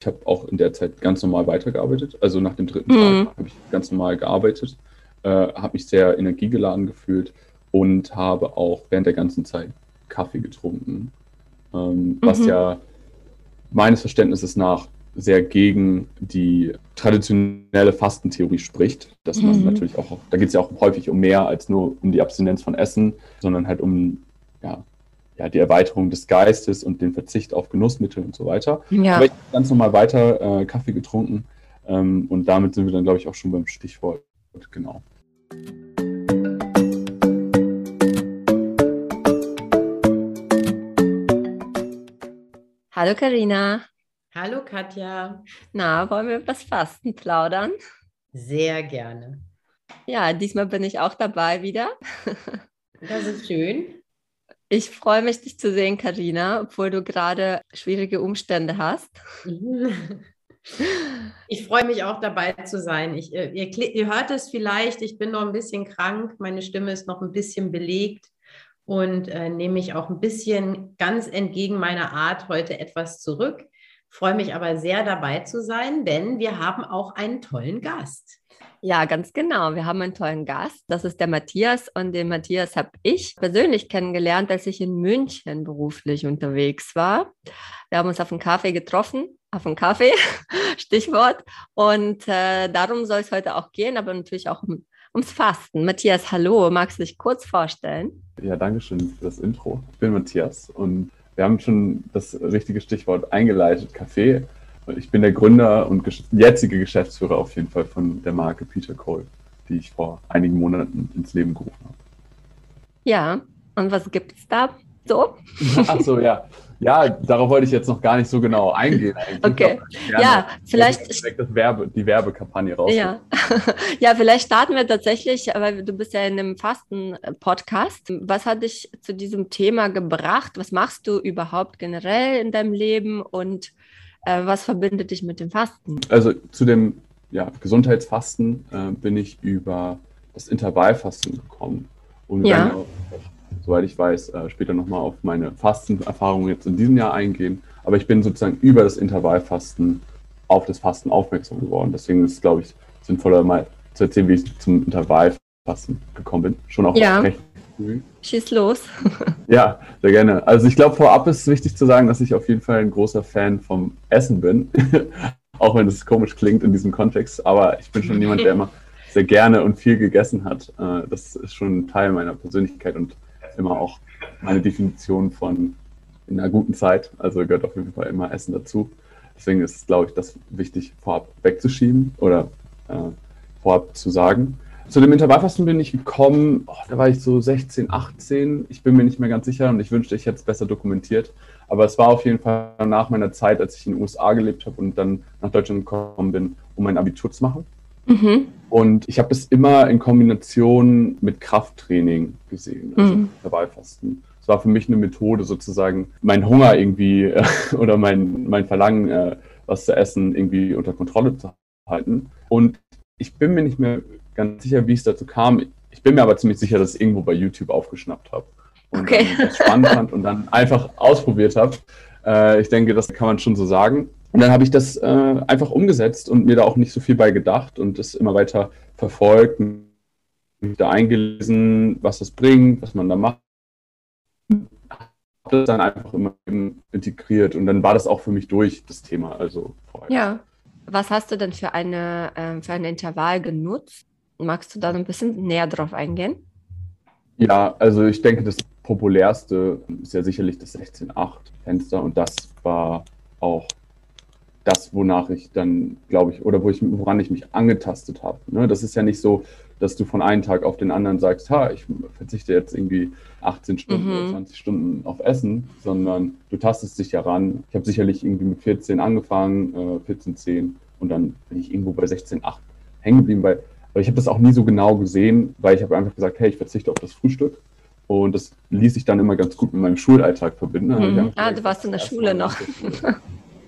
Ich habe auch in der Zeit ganz normal weitergearbeitet. Also nach dem dritten mhm. Tag habe ich ganz normal gearbeitet, äh, habe mich sehr energiegeladen gefühlt und habe auch während der ganzen Zeit Kaffee getrunken. Ähm, was mhm. ja meines Verständnisses nach sehr gegen die traditionelle Fastentheorie spricht, dass man mhm. natürlich auch, da geht es ja auch häufig um mehr als nur um die Abstinenz von Essen, sondern halt um ja, ja, die Erweiterung des Geistes und den Verzicht auf Genussmittel und so weiter. Ja. Aber ich habe ganz normal weiter äh, Kaffee getrunken ähm, und damit sind wir dann, glaube ich, auch schon beim Stichwort. Genau. Hallo Karina. Hallo Katja. Na, wollen wir über das Fasten plaudern? Sehr gerne. Ja, diesmal bin ich auch dabei wieder. Das ist schön. Ich freue mich, dich zu sehen, Karina, obwohl du gerade schwierige Umstände hast. Ich freue mich auch dabei zu sein. Ich, äh, ihr, ihr hört es vielleicht, ich bin noch ein bisschen krank, meine Stimme ist noch ein bisschen belegt und äh, nehme mich auch ein bisschen ganz entgegen meiner Art heute etwas zurück. Freue mich aber sehr dabei zu sein, denn wir haben auch einen tollen Gast. Ja, ganz genau. Wir haben einen tollen Gast. Das ist der Matthias und den Matthias habe ich persönlich kennengelernt, als ich in München beruflich unterwegs war. Wir haben uns auf einen Kaffee getroffen, auf einen Kaffee, Stichwort. Und äh, darum soll es heute auch gehen, aber natürlich auch um, ums Fasten. Matthias, hallo, magst du dich kurz vorstellen? Ja, danke schön für das Intro. Ich bin Matthias und wir haben schon das richtige Stichwort eingeleitet, Kaffee. Ich bin der Gründer und jetzige Geschäftsführer auf jeden Fall von der Marke Peter Cole, die ich vor einigen Monaten ins Leben gerufen habe. Ja, und was gibt es da so? Ach so, ja. Ja, darauf wollte ich jetzt noch gar nicht so genau eingehen. Eigentlich. Okay, ja, vielleicht das Werbe, die Werbekampagne raus. Ja. ja, vielleicht starten wir tatsächlich, weil du bist ja in einem Fasten-Podcast. Was hat dich zu diesem Thema gebracht? Was machst du überhaupt generell in deinem Leben und äh, was verbindet dich mit dem Fasten? Also zu dem ja, Gesundheitsfasten äh, bin ich über das Intervallfasten gekommen. Und ja. dann soweit ich weiß, äh, später nochmal auf meine Fastenerfahrungen jetzt in diesem Jahr eingehen. Aber ich bin sozusagen über das Intervallfasten auf das Fasten aufmerksam geworden. Deswegen ist es, glaube ich, sinnvoller mal zu erzählen, wie ich zum Intervallfasten gekommen bin. Schon auch ja. recht Schieß los. ja, sehr gerne. Also ich glaube, vorab ist es wichtig zu sagen, dass ich auf jeden Fall ein großer Fan vom Essen bin. auch wenn es komisch klingt in diesem Kontext. Aber ich bin schon jemand, der immer sehr gerne und viel gegessen hat. Äh, das ist schon ein Teil meiner Persönlichkeit und immer auch meine Definition von in einer guten Zeit. Also gehört auf jeden Fall immer Essen dazu. Deswegen ist es, glaube ich, das wichtig, vorab wegzuschieben oder äh, vorab zu sagen. Zu dem Intervallfasten bin ich gekommen, oh, da war ich so 16, 18. Ich bin mir nicht mehr ganz sicher und ich wünschte, ich hätte es besser dokumentiert. Aber es war auf jeden Fall nach meiner Zeit, als ich in den USA gelebt habe und dann nach Deutschland gekommen bin, um mein Abitur zu machen. Mhm. Und ich habe es immer in Kombination mit Krafttraining gesehen, also mhm. Intervallfasten. Es war für mich eine Methode, sozusagen meinen Hunger irgendwie oder mein, mein Verlangen, äh, was zu essen, irgendwie unter Kontrolle zu halten. Und ich bin mir nicht mehr ganz sicher, wie es dazu kam. Ich bin mir aber ziemlich sicher, dass ich irgendwo bei YouTube aufgeschnappt habe und okay. das spannend fand und dann einfach ausprobiert habe. Äh, ich denke, das kann man schon so sagen. Und dann habe ich das äh, einfach umgesetzt und mir da auch nicht so viel bei gedacht und das immer weiter verfolgt, mich da eingelesen, was das bringt, was man da macht. Habe das dann einfach immer integriert und dann war das auch für mich durch, das Thema. Also vorher. Ja. Was hast du denn für, eine, äh, für ein Intervall genutzt? Magst du da ein bisschen näher drauf eingehen? Ja, also ich denke, das populärste ist ja sicherlich das 16.8 Fenster und das war auch das, wonach ich dann, glaube ich, oder wo ich, woran ich mich angetastet habe. Ne? Das ist ja nicht so, dass du von einem Tag auf den anderen sagst, ha, ich verzichte jetzt irgendwie 18 Stunden mhm. oder 20 Stunden auf Essen, sondern du tastest dich ja ran. Ich habe sicherlich irgendwie mit 14 angefangen, äh, 14, 10 und dann bin ich irgendwo bei 16, 8 hängen geblieben, weil, weil ich habe das auch nie so genau gesehen, weil ich habe einfach gesagt, hey, ich verzichte auf das Frühstück. Und das ließ sich dann immer ganz gut mit meinem Schulalltag verbinden. Mhm. Ah, du warst in der Schule noch.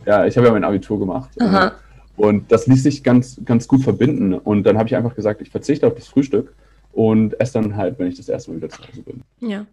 Ja, ich habe ja mein Abitur gemacht. Aha. Und das ließ sich ganz, ganz gut verbinden. Und dann habe ich einfach gesagt, ich verzichte auf das Frühstück. Und esse dann halt, wenn ich das erste Mal wieder zu Hause bin. Ja. ja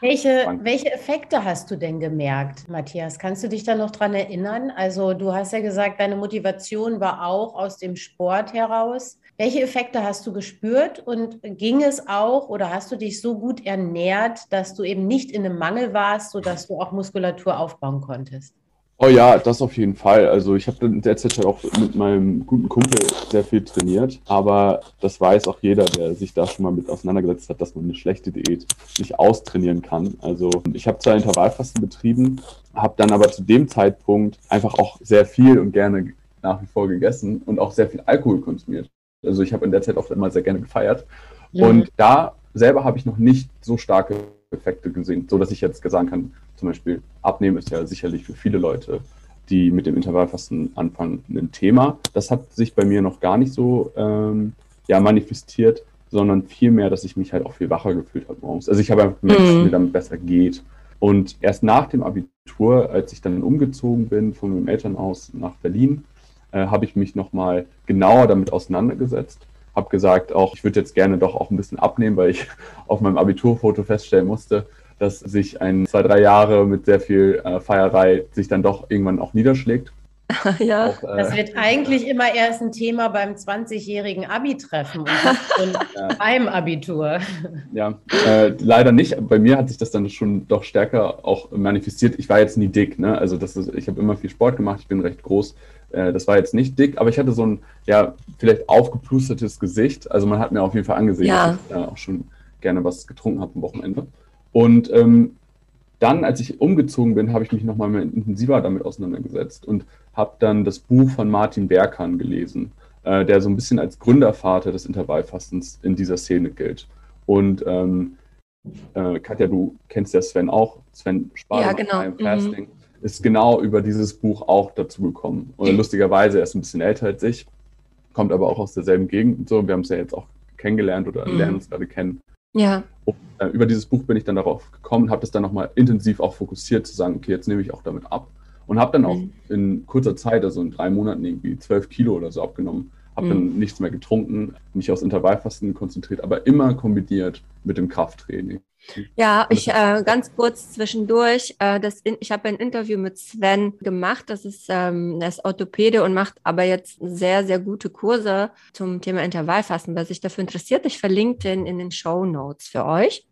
welche, welche Effekte hast du denn gemerkt, Matthias? Kannst du dich da noch dran erinnern? Also du hast ja gesagt, deine Motivation war auch aus dem Sport heraus. Welche Effekte hast du gespürt und ging es auch oder hast du dich so gut ernährt, dass du eben nicht in einem Mangel warst, sodass du auch Muskulatur aufbauen konntest? Oh ja, das auf jeden Fall. Also ich habe derzeit halt auch mit meinem guten Kumpel sehr viel trainiert, aber das weiß auch jeder, der sich da schon mal mit auseinandergesetzt hat, dass man eine schlechte Diät nicht austrainieren kann. Also ich habe zwar Intervallfasten betrieben, habe dann aber zu dem Zeitpunkt einfach auch sehr viel und gerne nach wie vor gegessen und auch sehr viel Alkohol konsumiert. Also ich habe in der Zeit auch immer sehr gerne gefeiert. Ja. Und da selber habe ich noch nicht so starke Effekte gesehen, so dass ich jetzt sagen kann, zum Beispiel Abnehmen ist ja sicherlich für viele Leute, die mit dem Intervallfasten anfangen, ein Thema. Das hat sich bei mir noch gar nicht so ähm, ja, manifestiert, sondern vielmehr, dass ich mich halt auch viel wacher gefühlt habe morgens. Also ich habe einfach gemerkt, mhm. dass es mir dann besser geht. Und erst nach dem Abitur, als ich dann umgezogen bin von meinem Elternhaus nach Berlin, äh, habe ich mich nochmal genauer damit auseinandergesetzt. Habe gesagt, auch ich würde jetzt gerne doch auch ein bisschen abnehmen, weil ich auf meinem Abiturfoto feststellen musste, dass sich ein zwei, drei Jahre mit sehr viel äh, Feierei sich dann doch irgendwann auch niederschlägt. ja. Auch, äh, das wird eigentlich immer erst ein Thema beim 20-jährigen Abi-Treffen und ja. beim Abitur. Ja, äh, leider nicht. Bei mir hat sich das dann schon doch stärker auch manifestiert. Ich war jetzt nie dick, ne? Also das ist, ich habe immer viel Sport gemacht, ich bin recht groß. Äh, das war jetzt nicht dick, aber ich hatte so ein, ja, vielleicht aufgeplustertes Gesicht. Also man hat mir auf jeden Fall angesehen, ja. dass ich äh, auch schon gerne was getrunken habe am Wochenende. Und ähm, dann, als ich umgezogen bin, habe ich mich nochmal mehr intensiver damit auseinandergesetzt und habe dann das Buch von Martin Berkan gelesen, äh, der so ein bisschen als Gründervater des Intervallfastens in dieser Szene gilt. Und ähm, äh, Katja, du kennst ja Sven auch, Sven Spar ja, genau. Mhm. Fasting. Mhm ist genau über dieses Buch auch dazu gekommen. Und lustigerweise, er ist ein bisschen älter als ich, kommt aber auch aus derselben Gegend und so. Wir haben es ja jetzt auch kennengelernt oder mhm. lernen uns gerade kennen. Ja. Und, äh, über dieses Buch bin ich dann darauf gekommen, habe das dann nochmal intensiv auch fokussiert, zu sagen, okay, jetzt nehme ich auch damit ab. Und habe dann auch mhm. in kurzer Zeit, also in drei Monaten, irgendwie zwölf Kilo oder so abgenommen. Habe mhm. dann nichts mehr getrunken, mich aufs Intervallfasten konzentriert, aber immer kombiniert mit dem Krafttraining. Ja, ich äh, ganz kurz zwischendurch. Äh, das in, ich habe ein Interview mit Sven gemacht. Das ist, ähm, er ist Orthopäde und macht aber jetzt sehr, sehr gute Kurse zum Thema Intervallfasten. Wer sich dafür interessiert, ich verlinke den in den Show Notes für euch.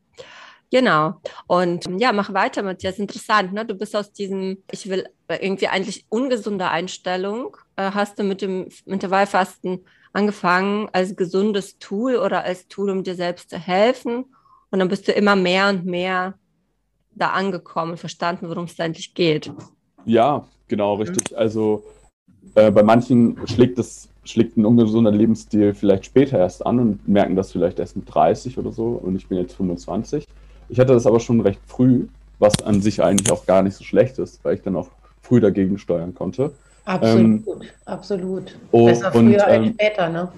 Genau. Und ja, mach weiter, Matthias. Interessant, ne? Du bist aus diesem, ich will irgendwie eigentlich ungesunde Einstellung, äh, hast du mit dem Intervallfasten angefangen als gesundes Tool oder als Tool, um dir selbst zu helfen und dann bist du immer mehr und mehr da angekommen verstanden, worum es eigentlich geht. Ja, genau, richtig. Also äh, bei manchen schlägt das schlägt ein ungesunder Lebensstil vielleicht später erst an und merken das vielleicht erst mit 30 oder so. Und ich bin jetzt 25. Ich hatte das aber schon recht früh, was an sich eigentlich auch gar nicht so schlecht ist, weil ich dann auch früh dagegen steuern konnte. Absolut, ähm, absolut. Oh, Besser und, früher ähm, als später, ne?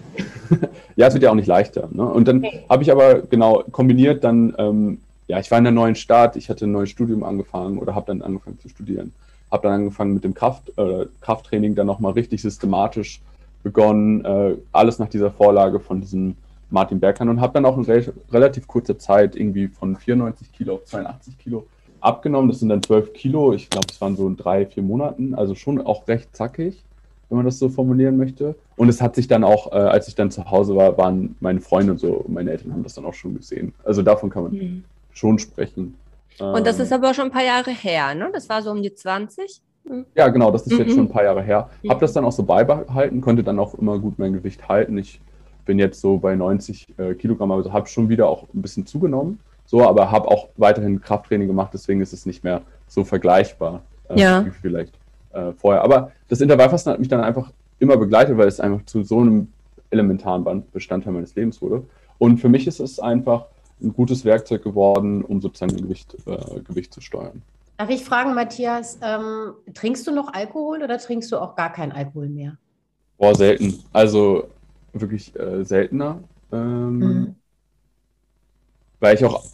ja, es wird ja auch nicht leichter. Ne? Und dann okay. habe ich aber genau kombiniert dann, ähm, ja, ich war in der neuen Stadt, ich hatte ein neues Studium angefangen oder habe dann angefangen zu studieren. Habe dann angefangen mit dem Kraft, äh, Krafttraining dann nochmal richtig systematisch begonnen, äh, alles nach dieser Vorlage von diesem Martin Bergmann und habe dann auch in re relativ kurzer Zeit irgendwie von 94 Kilo auf 82 Kilo abgenommen. Das sind dann 12 Kilo. Ich glaube, es waren so in drei, vier Monaten. Also schon auch recht zackig, wenn man das so formulieren möchte. Und es hat sich dann auch, äh, als ich dann zu Hause war, waren meine Freunde und so, meine Eltern haben das dann auch schon gesehen. Also davon kann man mhm. schon sprechen. Und das ähm, ist aber schon ein paar Jahre her, ne? Das war so um die 20? Mhm. Ja, genau, das ist mhm. jetzt schon ein paar Jahre her. Mhm. Habe das dann auch so beibehalten, konnte dann auch immer gut mein Gewicht halten. Ich bin jetzt so bei 90 äh, Kilogramm, also habe schon wieder auch ein bisschen zugenommen. So, aber habe auch weiterhin Krafttraining gemacht, deswegen ist es nicht mehr so vergleichbar äh, ja. wie vielleicht äh, vorher. Aber das Intervallfasten hat mich dann einfach immer begleitet, weil es einfach zu so einem elementaren Bestandteil meines Lebens wurde. Und für mich ist es einfach ein gutes Werkzeug geworden, um sozusagen Gewicht, äh, Gewicht zu steuern. Darf ich fragen, Matthias, ähm, trinkst du noch Alkohol oder trinkst du auch gar keinen Alkohol mehr? Boah, selten. Also wirklich äh, seltener. Ähm, mhm weil ich auch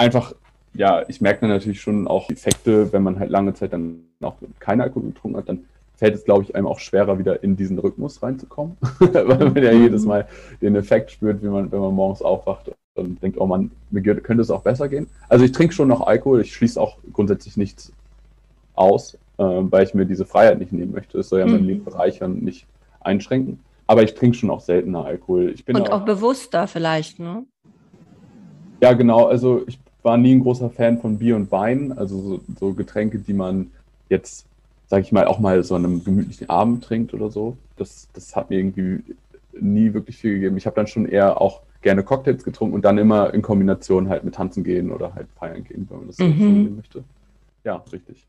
einfach, ja, ich merke dann natürlich schon auch Effekte, wenn man halt lange Zeit dann auch keinen Alkohol getrunken hat, dann fällt es, glaube ich, einem auch schwerer, wieder in diesen Rhythmus reinzukommen, weil man ja jedes Mal den Effekt spürt, wie man, wenn man morgens aufwacht und denkt, oh man, mir könnte es auch besser gehen. Also ich trinke schon noch Alkohol, ich schließe auch grundsätzlich nichts aus, äh, weil ich mir diese Freiheit nicht nehmen möchte. Es soll ja mhm. mein Leben bereichern, nicht einschränken. Aber ich trinke schon auch seltener Alkohol. und auch, auch bewusster vielleicht, ne? Ja, genau. Also ich war nie ein großer Fan von Bier und Wein, also so, so Getränke, die man jetzt, sag ich mal, auch mal so an einem gemütlichen Abend trinkt oder so. Das, das hat mir irgendwie nie wirklich viel gegeben. Ich habe dann schon eher auch gerne Cocktails getrunken und dann immer in Kombination halt mit Tanzen gehen oder halt feiern gehen, wenn man das mhm. so möchte. Ja, richtig.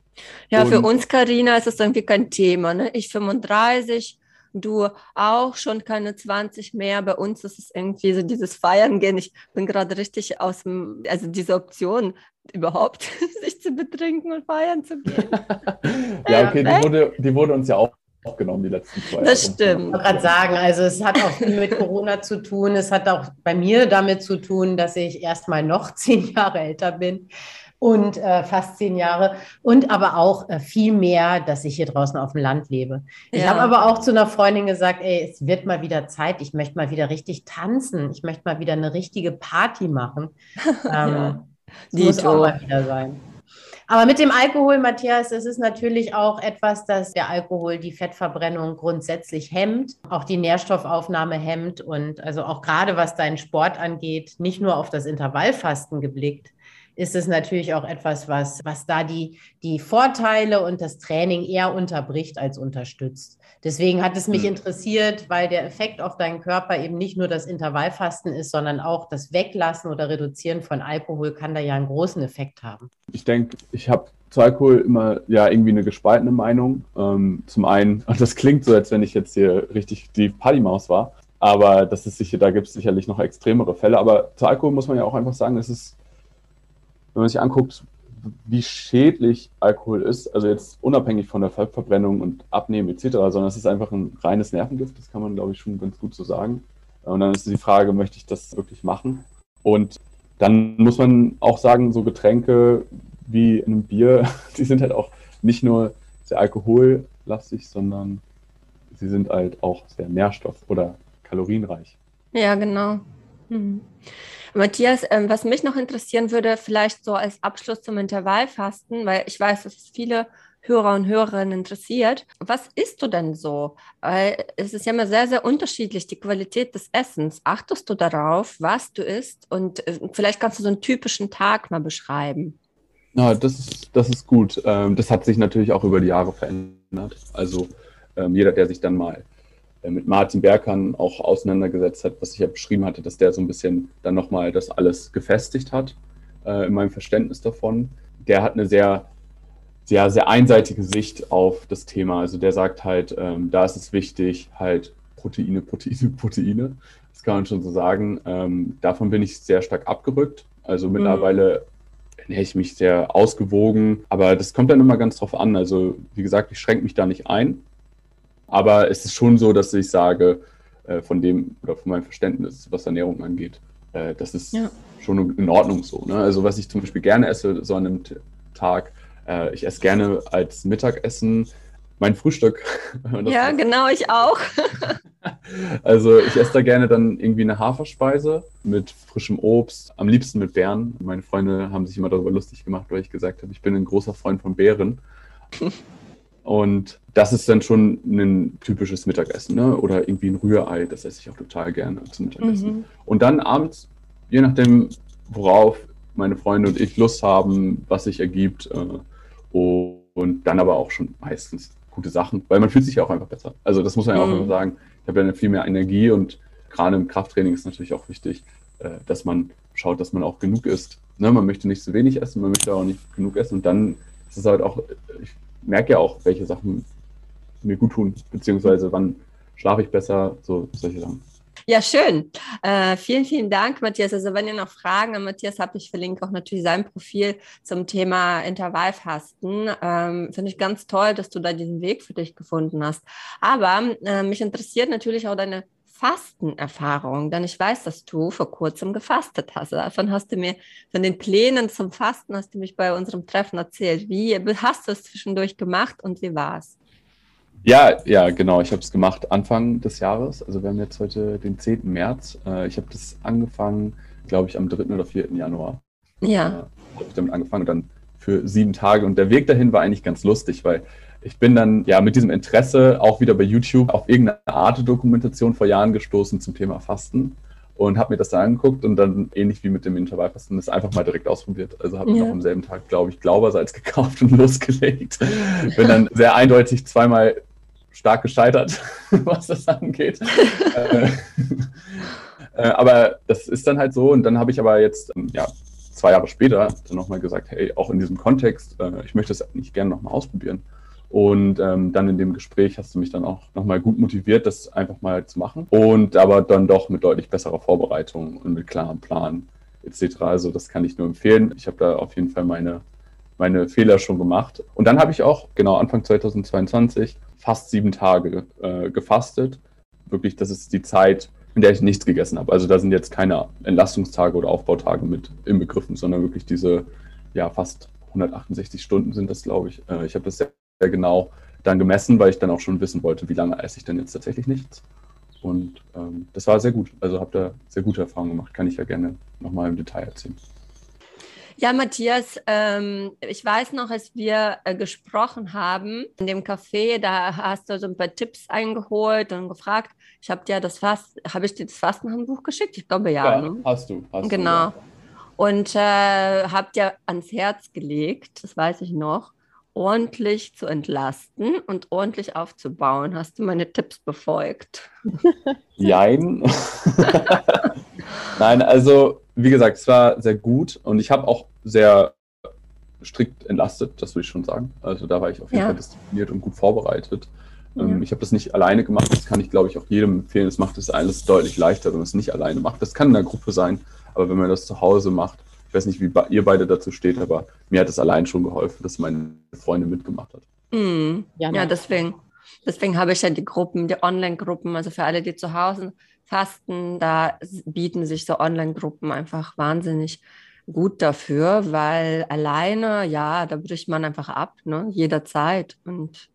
Ja, und für uns, Karina, ist das irgendwie kein Thema. Ne? Ich 35, du auch schon keine 20 mehr. Bei uns ist es irgendwie so dieses Feiern gehen. Ich bin gerade richtig aus dem, also diese Option überhaupt, sich zu betrinken und feiern zu gehen. ja, okay, die wurde, die wurde uns ja auch genommen, die letzten zwei Das Jahre. stimmt. Ich wollte gerade sagen, also es hat auch viel mit Corona zu tun. Es hat auch bei mir damit zu tun, dass ich erst mal noch zehn Jahre älter bin und äh, fast zehn Jahre und aber auch äh, viel mehr, dass ich hier draußen auf dem Land lebe. Ich ja. habe aber auch zu einer Freundin gesagt, ey, es wird mal wieder Zeit, ich möchte mal wieder richtig tanzen, ich möchte mal wieder eine richtige Party machen. Ähm, ja. muss auch mal wieder sein. Aber mit dem Alkohol, Matthias, es ist natürlich auch etwas, dass der Alkohol die Fettverbrennung grundsätzlich hemmt, auch die Nährstoffaufnahme hemmt und also auch gerade was deinen Sport angeht, nicht nur auf das Intervallfasten geblickt, ist es natürlich auch etwas, was, was da die, die Vorteile und das Training eher unterbricht als unterstützt. Deswegen hat es mich mhm. interessiert, weil der Effekt auf deinen Körper eben nicht nur das Intervallfasten ist, sondern auch das Weglassen oder Reduzieren von Alkohol kann da ja einen großen Effekt haben. Ich denke, ich habe zu Alkohol immer ja irgendwie eine gespaltene Meinung. Ähm, zum einen, und das klingt so, als wenn ich jetzt hier richtig die Partymaus war, aber das ist sicher, da gibt es sicherlich noch extremere Fälle. Aber zu Alkohol muss man ja auch einfach sagen, es ist wenn man sich anguckt, wie schädlich Alkohol ist, also jetzt unabhängig von der Fettverbrennung und Abnehmen etc., sondern es ist einfach ein reines Nervengift, das kann man, glaube ich, schon ganz gut so sagen. Und dann ist die Frage, möchte ich das wirklich machen? Und dann muss man auch sagen, so Getränke wie in einem Bier, die sind halt auch nicht nur sehr alkohollastig, sondern sie sind halt auch sehr nährstoff- oder kalorienreich. Ja, genau. Mhm. Matthias, ähm, was mich noch interessieren würde, vielleicht so als Abschluss zum Intervallfasten, weil ich weiß, dass es viele Hörer und Hörerinnen interessiert. Was isst du denn so? Weil es ist ja immer sehr, sehr unterschiedlich, die Qualität des Essens. Achtest du darauf, was du isst? Und äh, vielleicht kannst du so einen typischen Tag mal beschreiben. Ja, das ist, das ist gut. Ähm, das hat sich natürlich auch über die Jahre verändert. Also ähm, jeder, der sich dann mal mit Martin Berkan auch auseinandergesetzt hat, was ich ja beschrieben hatte, dass der so ein bisschen dann nochmal das alles gefestigt hat äh, in meinem Verständnis davon. Der hat eine sehr, sehr, sehr einseitige Sicht auf das Thema. Also der sagt halt, ähm, da ist es wichtig, halt Proteine, Proteine, Proteine. Das kann man schon so sagen. Ähm, davon bin ich sehr stark abgerückt. Also mhm. mittlerweile ernähre ich mich sehr ausgewogen, aber das kommt dann immer ganz drauf an. Also wie gesagt, ich schränke mich da nicht ein. Aber es ist schon so, dass ich sage, äh, von dem oder von meinem Verständnis, was Ernährung angeht, äh, das ist ja. schon in Ordnung so. Ne? Also was ich zum Beispiel gerne esse so an einem Tag, äh, ich esse gerne als Mittagessen mein Frühstück. Ja, genau, ich auch. also ich esse da gerne dann irgendwie eine Haferspeise mit frischem Obst, am liebsten mit Beeren. Meine Freunde haben sich immer darüber lustig gemacht, weil ich gesagt habe, ich bin ein großer Freund von Beeren. Und das ist dann schon ein typisches Mittagessen, ne? Oder irgendwie ein Rührei, das esse ich auch total gerne zum Mittagessen. Mhm. Und dann abends, je nachdem, worauf meine Freunde und ich Lust haben, was sich ergibt, äh, und dann aber auch schon meistens gute Sachen, weil man fühlt sich ja auch einfach besser. Also das muss man ja auch mhm. immer sagen. Ich habe ja viel mehr Energie und gerade im Krafttraining ist natürlich auch wichtig, äh, dass man schaut, dass man auch genug isst. Ne? Man möchte nicht zu wenig essen, man möchte auch nicht genug essen und dann ist es halt auch, ich merke ja auch, welche Sachen mir gut tun, beziehungsweise wann schlafe ich besser, so solche Sachen. Ja, schön. Äh, vielen, vielen Dank, Matthias. Also wenn ihr noch Fragen an Matthias habt, ich verlinke auch natürlich sein Profil zum Thema Intervallfasten. Ähm, Finde ich ganz toll, dass du da diesen Weg für dich gefunden hast. Aber äh, mich interessiert natürlich auch deine Fastenerfahrung, denn ich weiß, dass du vor kurzem gefastet hast. Davon hast du mir, von den Plänen zum Fasten hast du mich bei unserem Treffen erzählt. Wie hast du es zwischendurch gemacht und wie war es? Ja, ja, genau. Ich habe es gemacht Anfang des Jahres. Also wir haben jetzt heute den 10. März. Äh, ich habe das angefangen glaube ich, am 3. oder 4. Januar. Ja. Äh, habe ich damit angefangen, dann für sieben Tage. Und der Weg dahin war eigentlich ganz lustig, weil ich bin dann ja mit diesem Interesse auch wieder bei YouTube auf irgendeine Art Dokumentation vor Jahren gestoßen zum Thema Fasten und habe mir das da angeguckt und dann ähnlich wie mit dem Intervallfasten das einfach mal direkt ausprobiert. Also habe ja. noch am selben Tag, glaube ich, Glaubersalz gekauft und losgelegt. bin dann sehr eindeutig zweimal stark gescheitert, was das angeht. Äh, äh, aber das ist dann halt so und dann habe ich aber jetzt, ähm, ja, zwei Jahre später dann nochmal gesagt, hey, auch in diesem Kontext, äh, ich möchte das nicht gerne nochmal ausprobieren. Und ähm, dann in dem Gespräch hast du mich dann auch nochmal gut motiviert, das einfach mal zu machen. Und aber dann doch mit deutlich besserer Vorbereitung und mit klarem Plan etc. Also das kann ich nur empfehlen. Ich habe da auf jeden Fall meine, meine Fehler schon gemacht. Und dann habe ich auch, genau Anfang 2022, fast sieben Tage äh, gefastet. Wirklich, das ist die Zeit, in der ich nichts gegessen habe. Also da sind jetzt keine Entlastungstage oder Aufbautage mit inbegriffen, sondern wirklich diese ja fast 168 Stunden sind das, glaube ich. Äh, ich habe das sehr, genau dann gemessen, weil ich dann auch schon wissen wollte, wie lange esse ich denn jetzt tatsächlich nichts. Und ähm, das war sehr gut. Also habe da sehr gute Erfahrungen gemacht. Kann ich ja gerne nochmal im Detail erzählen. Ja, Matthias, ähm, ich weiß noch, als wir äh, gesprochen haben in dem Café, da hast du so ein paar Tipps eingeholt und gefragt. Ich habe dir das Fast, habe ich dir das Fastenhandbuch geschickt? Ich glaube ja. Ja, ne? hast du. Hast genau. Du, ja. Und äh, habe dir ans Herz gelegt, das weiß ich noch, ordentlich zu entlasten und ordentlich aufzubauen. Hast du meine Tipps befolgt? Jein. Nein, also wie gesagt, es war sehr gut und ich habe auch sehr strikt entlastet, das würde ich schon sagen. Also da war ich auf jeden ja. Fall diszipliniert und gut vorbereitet. Ja. Ähm, ich habe das nicht alleine gemacht, das kann ich, glaube ich, auch jedem empfehlen. Es macht es alles deutlich leichter, wenn man es nicht alleine macht. Das kann in der Gruppe sein, aber wenn man das zu Hause macht, ich weiß nicht, wie ihr beide dazu steht, aber mir hat es allein schon geholfen, dass meine Freundin mitgemacht hat. Mhm. Ja, ja, deswegen. Deswegen habe ich ja die Gruppen, die Online-Gruppen, also für alle, die zu Hause fasten, da bieten sich so Online-Gruppen einfach wahnsinnig gut dafür, weil alleine, ja, da bricht man einfach ab, ne, jederzeit. Und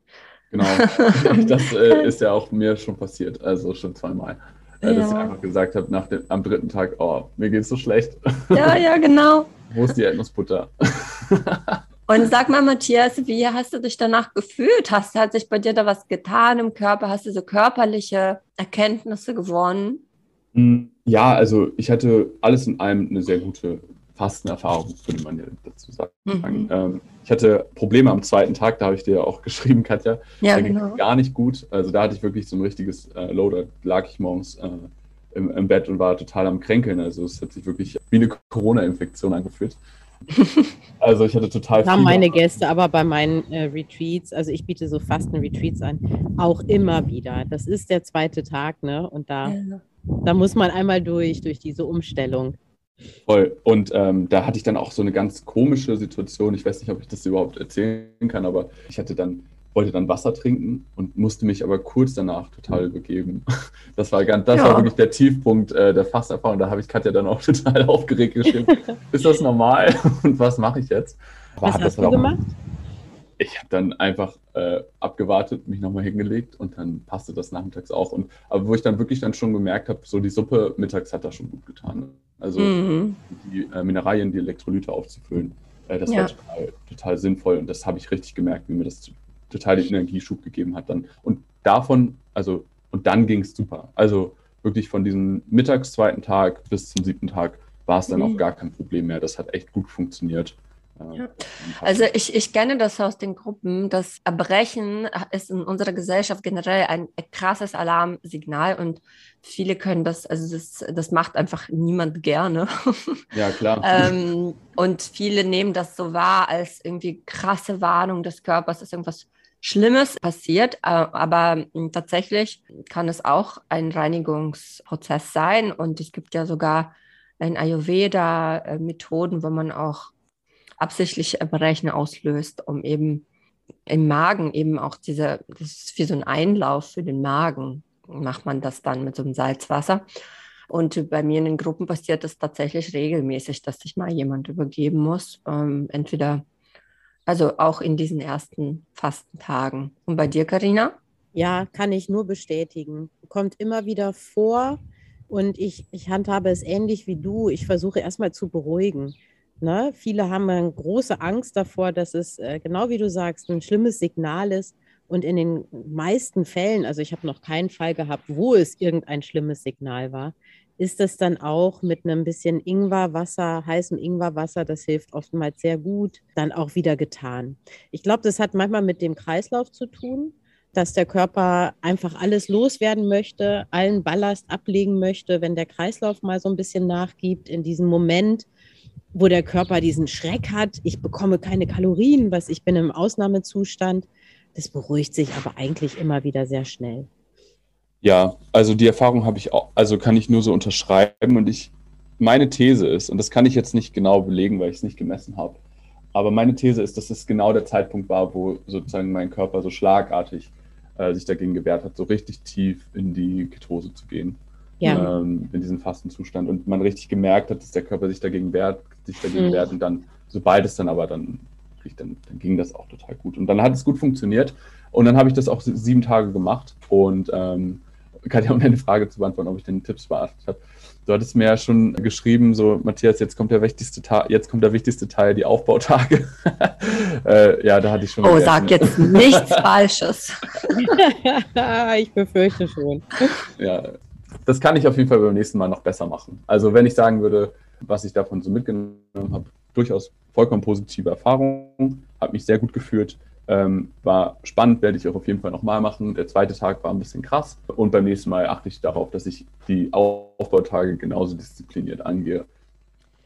genau, das äh, ist ja auch mir schon passiert, also schon zweimal. Ja. Dass ich einfach gesagt habe, nach dem, am dritten Tag, oh, mir geht's so schlecht. Ja, ja, genau. Wo ist die Erdnussbutter? Und sag mal, Matthias, wie hast du dich danach gefühlt? Hast, hat sich bei dir da was getan im Körper? Hast du so körperliche Erkenntnisse gewonnen? Hm, ja, also ich hatte alles in allem eine sehr gute Fastenerfahrung, würde man ja dazu sagen. Mhm. Ähm, ich hatte Probleme am zweiten Tag, da habe ich dir ja auch geschrieben, Katja. Ja, da genau. gar nicht gut. Also da hatte ich wirklich so ein richtiges äh, Low, da lag ich morgens äh, im, im, Bett und war total am Kränkeln. Also es hat sich wirklich wie eine Corona-Infektion angefühlt. Also ich hatte total viel. Haben meine Gäste aber bei meinen äh, Retreats, also ich biete so Fasten-Retreats an, auch immer wieder. Das ist der zweite Tag, ne? Und da, ja. da muss man einmal durch, durch diese Umstellung. Voll. Und ähm, da hatte ich dann auch so eine ganz komische Situation. Ich weiß nicht, ob ich das überhaupt erzählen kann, aber ich hatte dann wollte dann Wasser trinken und musste mich aber kurz danach total übergeben. Das war ganz, das ja. war wirklich der Tiefpunkt äh, der Fasterfahrung. Da habe ich Katja dann auch total aufgeregt geschrieben. Ist das normal? Und was mache ich jetzt? Aber was hast du gemacht? Ich habe dann einfach äh, abgewartet, mich nochmal hingelegt und dann passte das nachmittags auch. Und aber wo ich dann wirklich dann schon gemerkt habe, so die Suppe mittags hat das schon gut getan. Also mhm. die äh, Mineralien, die Elektrolyte aufzufüllen, äh, das ja. war total, total sinnvoll und das habe ich richtig gemerkt, wie mir das total den Energieschub gegeben hat dann. Und davon, also, und dann ging es super. Also wirklich von diesem mittags zweiten Tag bis zum siebten Tag war es dann mhm. auch gar kein Problem mehr. Das hat echt gut funktioniert. Äh, ja. Also ich, ich kenne das aus den Gruppen. Das Erbrechen ist in unserer Gesellschaft generell ein krasses Alarmsignal und viele können das, also das, das macht einfach niemand gerne. Ja, klar. ähm, und viele nehmen das so wahr als irgendwie krasse Warnung des Körpers, dass irgendwas Schlimmes passiert, äh, aber hm, tatsächlich kann es auch ein Reinigungsprozess sein und es gibt ja sogar in Ayurveda Methoden, wo man auch absichtlich Erbrechen auslöst, um eben im Magen eben auch diese, das ist wie so ein Einlauf für den Magen, macht man das dann mit so einem Salzwasser. Und bei mir in den Gruppen passiert das tatsächlich regelmäßig, dass sich mal jemand übergeben muss. Ähm, entweder also auch in diesen ersten Fastentagen. Und bei dir, Karina? Ja, kann ich nur bestätigen. Kommt immer wieder vor. Und ich, ich handhabe es ähnlich wie du. Ich versuche erstmal zu beruhigen. Ne? Viele haben eine große Angst davor, dass es, äh, genau wie du sagst, ein schlimmes Signal ist. Und in den meisten Fällen, also ich habe noch keinen Fall gehabt, wo es irgendein schlimmes Signal war, ist das dann auch mit einem bisschen Ingwerwasser, heißem Ingwerwasser, das hilft oftmals sehr gut, dann auch wieder getan. Ich glaube, das hat manchmal mit dem Kreislauf zu tun, dass der Körper einfach alles loswerden möchte, allen Ballast ablegen möchte, wenn der Kreislauf mal so ein bisschen nachgibt in diesem Moment, wo der Körper diesen Schreck hat, ich bekomme keine Kalorien, was ich bin im Ausnahmezustand. Das beruhigt sich aber eigentlich immer wieder sehr schnell. Ja, also die Erfahrung habe ich auch, also kann ich nur so unterschreiben und ich, meine These ist, und das kann ich jetzt nicht genau belegen, weil ich es nicht gemessen habe, aber meine These ist, dass es genau der Zeitpunkt war, wo sozusagen mein Körper so schlagartig äh, sich dagegen gewehrt hat, so richtig tief in die Ketose zu gehen. Ja. Ähm, in diesen Fastenzustand. Und man richtig gemerkt hat, dass der Körper sich dagegen wehrt, sich dagegen mhm. wehrt und dann, sobald es dann aber dann, dann, dann ging das auch total gut. Und dann hat es gut funktioniert. Und dann habe ich das auch sieben Tage gemacht und ähm, Katja, um deine Frage zu beantworten, ob ich den Tipps beachtet habe. Du hattest mir ja schon geschrieben, so Matthias, jetzt kommt der wichtigste Teil, jetzt kommt der wichtigste Teil, die Aufbautage. äh, ja, da hatte ich schon. Oh, sag jetzt nichts Falsches. ich befürchte schon. Ja, das kann ich auf jeden Fall beim nächsten Mal noch besser machen. Also wenn ich sagen würde, was ich davon so mitgenommen habe, durchaus vollkommen positive Erfahrungen, habe mich sehr gut gefühlt. Ähm, war spannend, werde ich auch auf jeden Fall nochmal machen. Der zweite Tag war ein bisschen krass und beim nächsten Mal achte ich darauf, dass ich die Aufbautage genauso diszipliniert angehe.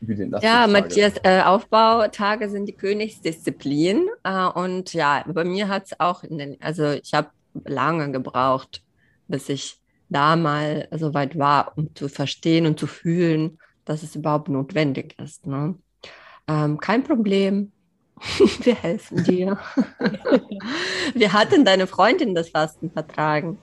Wie den ja, Matthias, äh, Aufbautage sind die Königsdisziplin äh, und ja, bei mir hat es auch, den, also ich habe lange gebraucht, bis ich da mal so weit war, um zu verstehen und zu fühlen, dass es überhaupt notwendig ist. Ne? Ähm, kein Problem, Wir helfen dir. Wie hat denn deine Freundin das Fasten vertragen?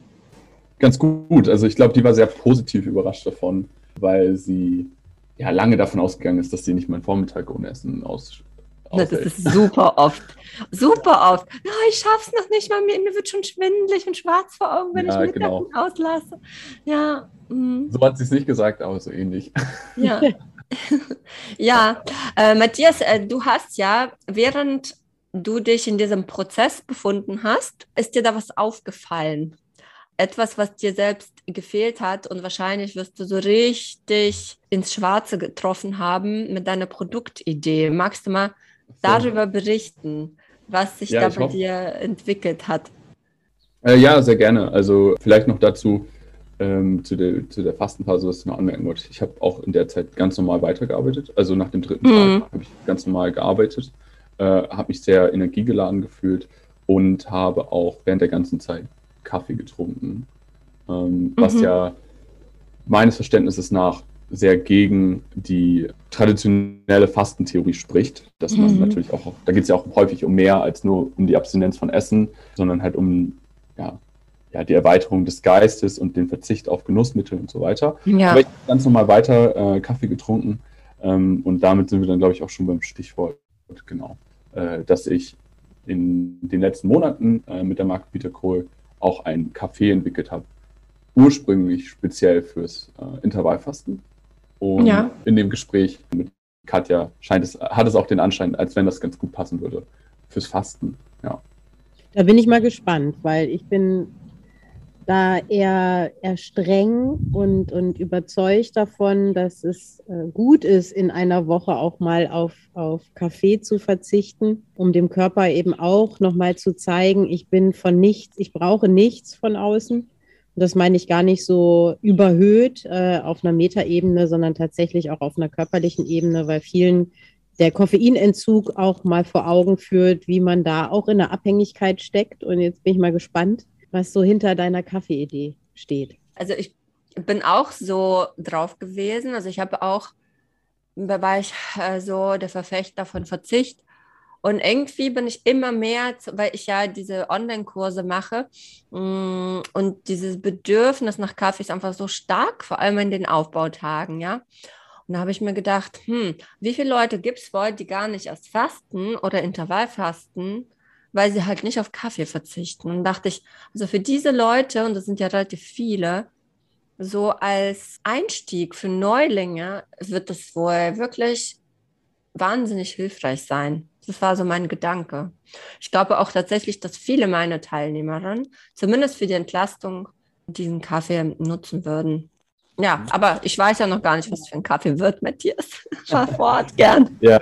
Ganz gut. Also ich glaube, die war sehr positiv überrascht davon, weil sie ja lange davon ausgegangen ist, dass sie nicht meinen Vormittag ohne Essen aus. Na, das ist super oft. Super oft. Ja, ich schaff's noch nicht mal. Mir, mir wird schon schwindelig und schwarz vor Augen, wenn ja, ich Mittagessen genau. auslasse. Ja. Mh. So hat sie es nicht gesagt, aber so ähnlich. Ja. ja, äh, Matthias, äh, du hast ja, während du dich in diesem Prozess befunden hast, ist dir da was aufgefallen? Etwas, was dir selbst gefehlt hat und wahrscheinlich wirst du so richtig ins Schwarze getroffen haben mit deiner Produktidee. Magst du mal darüber berichten, was sich ja, da bei dir entwickelt hat? Äh, ja, sehr gerne. Also vielleicht noch dazu, ähm, zu, der, zu der Fastenphase, was ich noch anmerken wollte. Ich habe auch in der Zeit ganz normal weitergearbeitet. Also nach dem dritten mhm. Tag habe ich ganz normal gearbeitet, äh, habe mich sehr energiegeladen gefühlt und habe auch während der ganzen Zeit Kaffee getrunken. Ähm, mhm. Was ja meines Verständnisses nach sehr gegen die traditionelle Fastentheorie spricht, dass man mhm. natürlich auch, da geht es ja auch häufig um mehr als nur um die Abstinenz von Essen, sondern halt um ja, ja, die Erweiterung des Geistes und den Verzicht auf Genussmittel und so weiter. Ja. Aber ich habe ganz normal weiter äh, Kaffee getrunken ähm, und damit sind wir dann, glaube ich, auch schon beim Stichwort, genau, äh, dass ich in den letzten Monaten äh, mit der Marke Peter Kohl auch ein Kaffee entwickelt habe, ursprünglich speziell fürs äh, Intervallfasten. Und ja. in dem Gespräch mit Katja scheint es, hat es auch den Anschein, als wenn das ganz gut passen würde fürs Fasten. Ja. Da bin ich mal gespannt, weil ich bin da eher, eher streng und, und überzeugt davon, dass es äh, gut ist, in einer Woche auch mal auf, auf Kaffee zu verzichten, um dem Körper eben auch nochmal zu zeigen, ich bin von nichts, ich brauche nichts von außen. Und das meine ich gar nicht so überhöht äh, auf einer Metaebene, sondern tatsächlich auch auf einer körperlichen Ebene, weil vielen der Koffeinentzug auch mal vor Augen führt, wie man da auch in der Abhängigkeit steckt. Und jetzt bin ich mal gespannt, was so hinter deiner Kaffeeidee steht. Also ich bin auch so drauf gewesen. Also ich habe auch, da war ich äh, so der Verfechter von Verzicht. Und irgendwie bin ich immer mehr, weil ich ja diese Online-Kurse mache mm, und dieses Bedürfnis nach Kaffee ist einfach so stark, vor allem in den Aufbautagen, ja. Und da habe ich mir gedacht, hm, wie viele Leute gibt es wohl, die gar nicht erst fasten oder Intervallfasten, weil sie halt nicht auf Kaffee verzichten. Und dachte ich, also für diese Leute, und das sind ja relativ viele, so als Einstieg für Neulinge wird es wohl wirklich wahnsinnig hilfreich sein. Das war so mein Gedanke. Ich glaube auch tatsächlich, dass viele meiner Teilnehmerinnen, zumindest für die Entlastung, diesen Kaffee nutzen würden. Ja, aber ich weiß ja noch gar nicht, was für ein Kaffee wird, Matthias. Fahr fort, gern. Ja,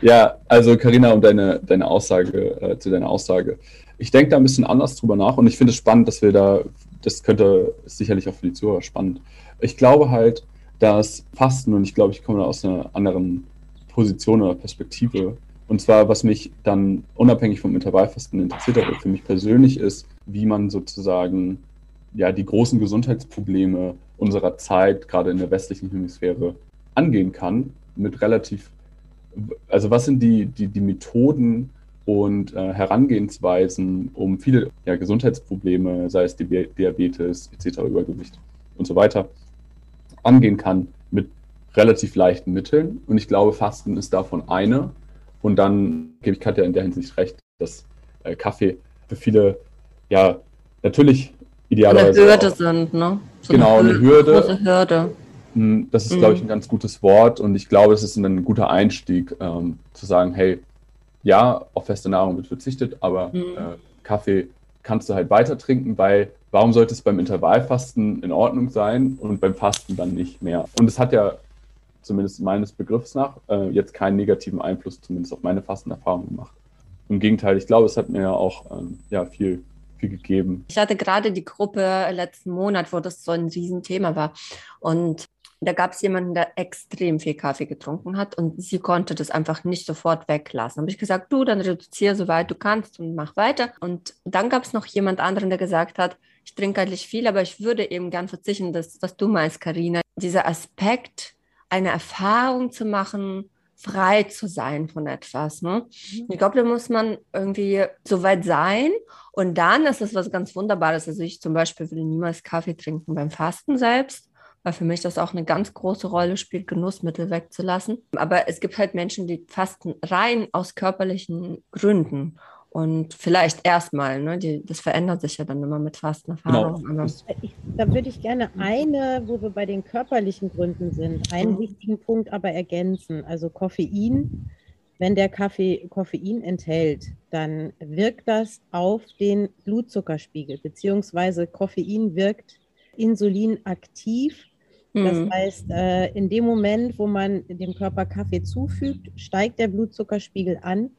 ja also Karina, um deine, deine Aussage, äh, zu deiner Aussage. Ich denke da ein bisschen anders drüber nach und ich finde es spannend, dass wir da, das könnte sicherlich auch für die Zuhörer spannend. Ich glaube halt, dass Fasten, und ich glaube, ich komme da aus einer anderen Position oder Perspektive, und zwar, was mich dann unabhängig vom Intervallfasten interessiert hat, für mich persönlich ist, wie man sozusagen ja, die großen Gesundheitsprobleme unserer Zeit, gerade in der westlichen Hemisphäre, angehen kann mit relativ, also was sind die, die, die Methoden und äh, Herangehensweisen, um viele ja, Gesundheitsprobleme, sei es Diabetes etc., Übergewicht und so weiter, angehen kann mit relativ leichten Mitteln. Und ich glaube, Fasten ist davon eine. Und dann gebe ich Katja in der Hinsicht recht, dass äh, Kaffee für viele ja natürlich idealerweise. Eine Hürde sind, ne? So genau, eine, Hürde. Große Hürde. Das ist, mhm. glaube ich, ein ganz gutes Wort und ich glaube, es ist ein guter Einstieg, ähm, zu sagen, hey, ja, auf feste Nahrung wird verzichtet, aber mhm. äh, Kaffee kannst du halt weiter trinken, weil warum sollte es beim Intervallfasten in Ordnung sein und beim Fasten dann nicht mehr? Und es hat ja zumindest meines Begriffs nach äh, jetzt keinen negativen Einfluss, zumindest auf meine Fastenerfahrung gemacht. Im Gegenteil, ich glaube, es hat mir ja auch ähm, ja, viel viel gegeben. Ich hatte gerade die Gruppe letzten Monat, wo das so ein Riesenthema war. Und da gab es jemanden, der extrem viel Kaffee getrunken hat und sie konnte das einfach nicht sofort weglassen. Habe ich gesagt, du, dann reduziere soweit du kannst und mach weiter. Und dann gab es noch jemand anderen, der gesagt hat, ich trinke eigentlich viel, aber ich würde eben gern verzichten, das, was du meinst, Karina. Dieser Aspekt, eine Erfahrung zu machen, frei zu sein von etwas. Ne? Mhm. Ich glaube, da muss man irgendwie so weit sein. Und dann ist das was ganz Wunderbares. Also ich zum Beispiel will niemals Kaffee trinken beim Fasten selbst, weil für mich das auch eine ganz große Rolle spielt, Genussmittel wegzulassen. Aber es gibt halt Menschen, die fasten rein aus körperlichen Gründen. Und vielleicht erstmal, ne, die, das verändert sich ja dann immer mit Fastenerfahrung. Genau. da würde ich gerne eine, wo wir bei den körperlichen Gründen sind, einen mhm. wichtigen Punkt aber ergänzen. Also Koffein, wenn der Kaffee Koffein enthält, dann wirkt das auf den Blutzuckerspiegel, beziehungsweise Koffein wirkt insulinaktiv. Das mhm. heißt, äh, in dem Moment, wo man dem Körper Kaffee zufügt, steigt der Blutzuckerspiegel an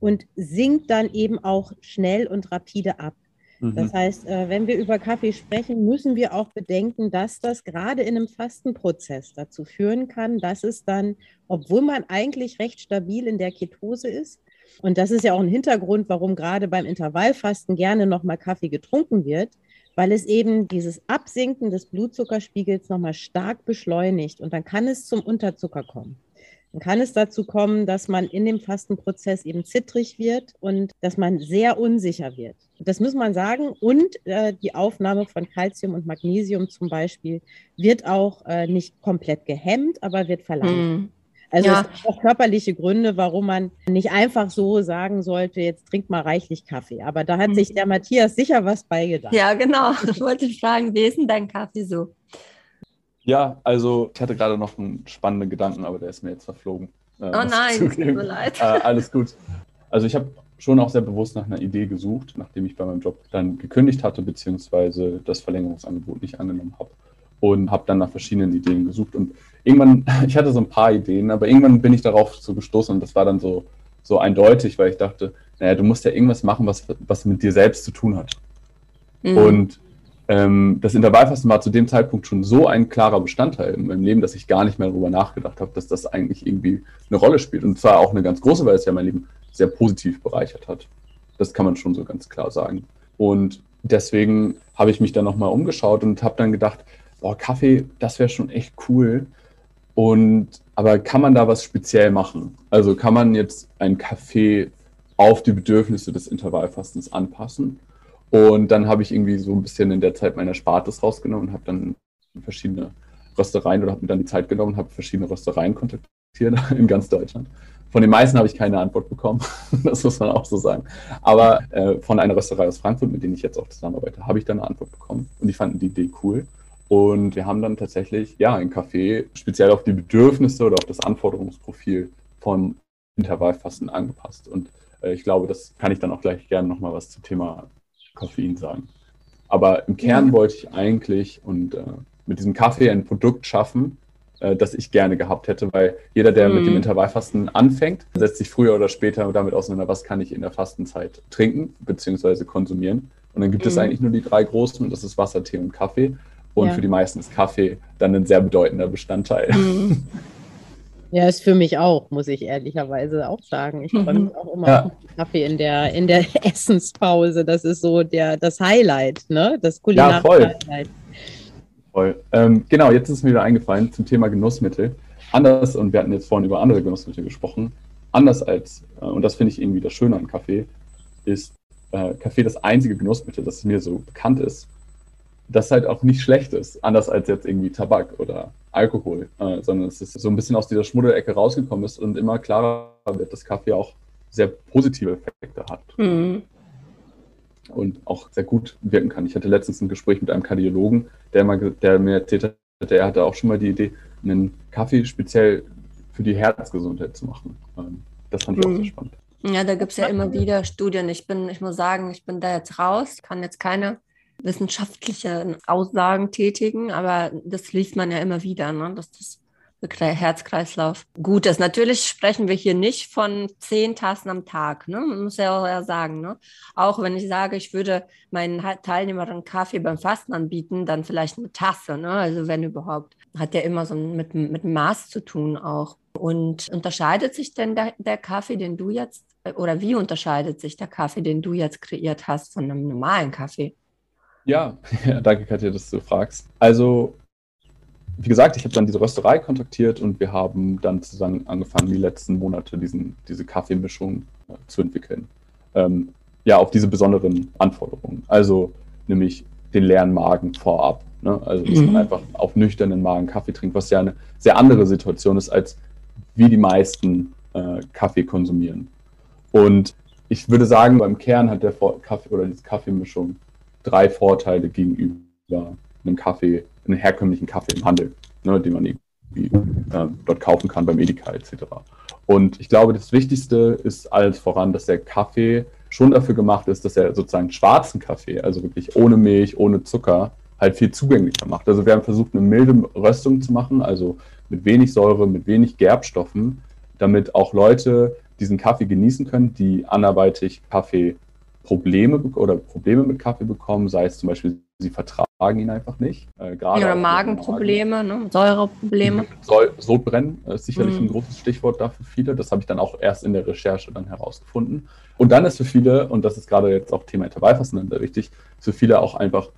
und sinkt dann eben auch schnell und rapide ab. Mhm. Das heißt, äh, wenn wir über Kaffee sprechen, müssen wir auch bedenken, dass das gerade in einem Fastenprozess dazu führen kann, dass es dann, obwohl man eigentlich recht stabil in der Ketose ist, und das ist ja auch ein Hintergrund, warum gerade beim Intervallfasten gerne nochmal Kaffee getrunken wird, weil es eben dieses Absinken des Blutzuckerspiegels nochmal stark beschleunigt und dann kann es zum Unterzucker kommen dann kann es dazu kommen, dass man in dem Fastenprozess eben zittrig wird und dass man sehr unsicher wird. Das muss man sagen. Und äh, die Aufnahme von Calcium und Magnesium zum Beispiel wird auch äh, nicht komplett gehemmt, aber wird verlangsamt. Hm. Also ja. es gibt auch körperliche Gründe, warum man nicht einfach so sagen sollte, jetzt trink mal reichlich Kaffee. Aber da hat hm. sich der Matthias sicher was beigedacht. Ja, genau. Ich wollte fragen, wie ist denn dein Kaffee so? Ja, also ich hatte gerade noch einen spannenden Gedanken, aber der ist mir jetzt verflogen. Äh, oh nein, tut mir leid. Äh, alles gut. Also ich habe schon auch sehr bewusst nach einer Idee gesucht, nachdem ich bei meinem Job dann gekündigt hatte, beziehungsweise das Verlängerungsangebot nicht angenommen habe. Und habe dann nach verschiedenen Ideen gesucht. Und irgendwann, ich hatte so ein paar Ideen, aber irgendwann bin ich darauf so gestoßen und das war dann so, so eindeutig, weil ich dachte, naja, du musst ja irgendwas machen, was, was mit dir selbst zu tun hat. Mhm. Und ähm, das Intervallfasten war zu dem Zeitpunkt schon so ein klarer Bestandteil in meinem Leben, dass ich gar nicht mehr darüber nachgedacht habe, dass das eigentlich irgendwie eine Rolle spielt. Und zwar auch eine ganz große, weil es ja mein Leben sehr positiv bereichert hat. Das kann man schon so ganz klar sagen. Und deswegen habe ich mich dann nochmal umgeschaut und habe dann gedacht, boah, Kaffee, das wäre schon echt cool. Und aber kann man da was speziell machen? Also kann man jetzt einen Kaffee auf die Bedürfnisse des Intervallfastens anpassen? Und dann habe ich irgendwie so ein bisschen in der Zeit meiner Spartes rausgenommen und habe dann verschiedene Röstereien oder habe mir dann die Zeit genommen und habe verschiedene Röstereien kontaktiert in ganz Deutschland. Von den meisten habe ich keine Antwort bekommen, das muss man auch so sagen. Aber äh, von einer Rösterei aus Frankfurt, mit denen ich jetzt auch zusammenarbeite, habe ich dann eine Antwort bekommen und die fanden die Idee cool. Und wir haben dann tatsächlich ja ein Café speziell auf die Bedürfnisse oder auf das Anforderungsprofil vom Intervallfasten angepasst. Und äh, ich glaube, das kann ich dann auch gleich gerne nochmal was zum Thema Koffein sagen. Aber im Kern wollte ich eigentlich und äh, mit diesem Kaffee ein Produkt schaffen, äh, das ich gerne gehabt hätte, weil jeder, der mhm. mit dem mhm. Intervallfasten anfängt, setzt sich früher oder später damit auseinander, was kann ich in der Fastenzeit trinken bzw. konsumieren. Und dann gibt mhm. es eigentlich nur die drei großen, und das ist Wasser, Tee und Kaffee. Und ja. für die meisten ist Kaffee dann ein sehr bedeutender Bestandteil. Mhm. Ja, ist für mich auch, muss ich ehrlicherweise auch sagen. Ich freue mich auch immer ja. auf Kaffee in der, in der Essenspause. Das ist so der, das Highlight, ne? Das kulinarische ja, voll. Highlight. Voll. Ähm, genau, jetzt ist mir wieder eingefallen zum Thema Genussmittel. Anders, und wir hatten jetzt vorhin über andere Genussmittel gesprochen, anders als, äh, und das finde ich irgendwie das Schöne an Kaffee, ist äh, Kaffee das einzige Genussmittel, das mir so bekannt ist, das halt auch nicht schlecht ist, anders als jetzt irgendwie Tabak oder Alkohol, äh, sondern es ist so ein bisschen aus dieser Schmuddelecke rausgekommen ist und immer klarer wird, dass Kaffee auch sehr positive Effekte hat. Mhm. Und auch sehr gut wirken kann. Ich hatte letztens ein Gespräch mit einem Kardiologen, der, mal, der mir erzählt hat, der hatte auch schon mal die Idee, einen Kaffee speziell für die Herzgesundheit zu machen. Ähm, das fand ich mhm. auch sehr spannend. Ja, da gibt es ja immer wieder Studien. Ich bin, ich muss sagen, ich bin da jetzt raus, kann jetzt keine wissenschaftliche Aussagen tätigen, aber das liest man ja immer wieder, ne? dass das Herzkreislauf gut ist. Natürlich sprechen wir hier nicht von zehn Tassen am Tag, ne? Man muss ja auch sagen, ne? Auch wenn ich sage, ich würde meinen Teilnehmern Kaffee beim Fasten anbieten, dann vielleicht eine Tasse, ne? Also wenn überhaupt. Hat ja immer so mit, mit Maß zu tun auch. Und unterscheidet sich denn der, der Kaffee, den du jetzt, oder wie unterscheidet sich der Kaffee, den du jetzt kreiert hast, von einem normalen Kaffee? Ja, danke Katja, dass du fragst. Also, wie gesagt, ich habe dann diese Rösterei kontaktiert und wir haben dann zusammen angefangen, die letzten Monate diesen, diese Kaffeemischung äh, zu entwickeln. Ähm, ja, auf diese besonderen Anforderungen. Also, nämlich den leeren Magen vorab. Ne? Also, dass mhm. man einfach auf nüchternen Magen Kaffee trinkt, was ja eine sehr andere Situation ist, als wie die meisten äh, Kaffee konsumieren. Und ich würde sagen, beim Kern hat der Kaffee oder diese Kaffeemischung drei Vorteile gegenüber einem Kaffee, einem herkömmlichen Kaffee im Handel, ne, den man irgendwie äh, dort kaufen kann beim Edeka etc. Und ich glaube, das Wichtigste ist alles voran, dass der Kaffee schon dafür gemacht ist, dass er sozusagen schwarzen Kaffee, also wirklich ohne Milch, ohne Zucker, halt viel zugänglicher macht. Also wir haben versucht, eine milde Röstung zu machen, also mit wenig Säure, mit wenig Gerbstoffen, damit auch Leute diesen Kaffee genießen können, die anderweitig Kaffee Probleme oder Probleme mit Kaffee bekommen, sei es zum Beispiel, sie vertragen ihn einfach nicht. Äh, oder Magenprobleme, Magen. ne? Säureprobleme. Sodbrennen ist sicherlich mhm. ein großes Stichwort dafür viele. Das habe ich dann auch erst in der Recherche dann herausgefunden. Und dann ist für viele, und das ist gerade jetzt auch Thema Intervallfasten sehr wichtig, für viele auch einfach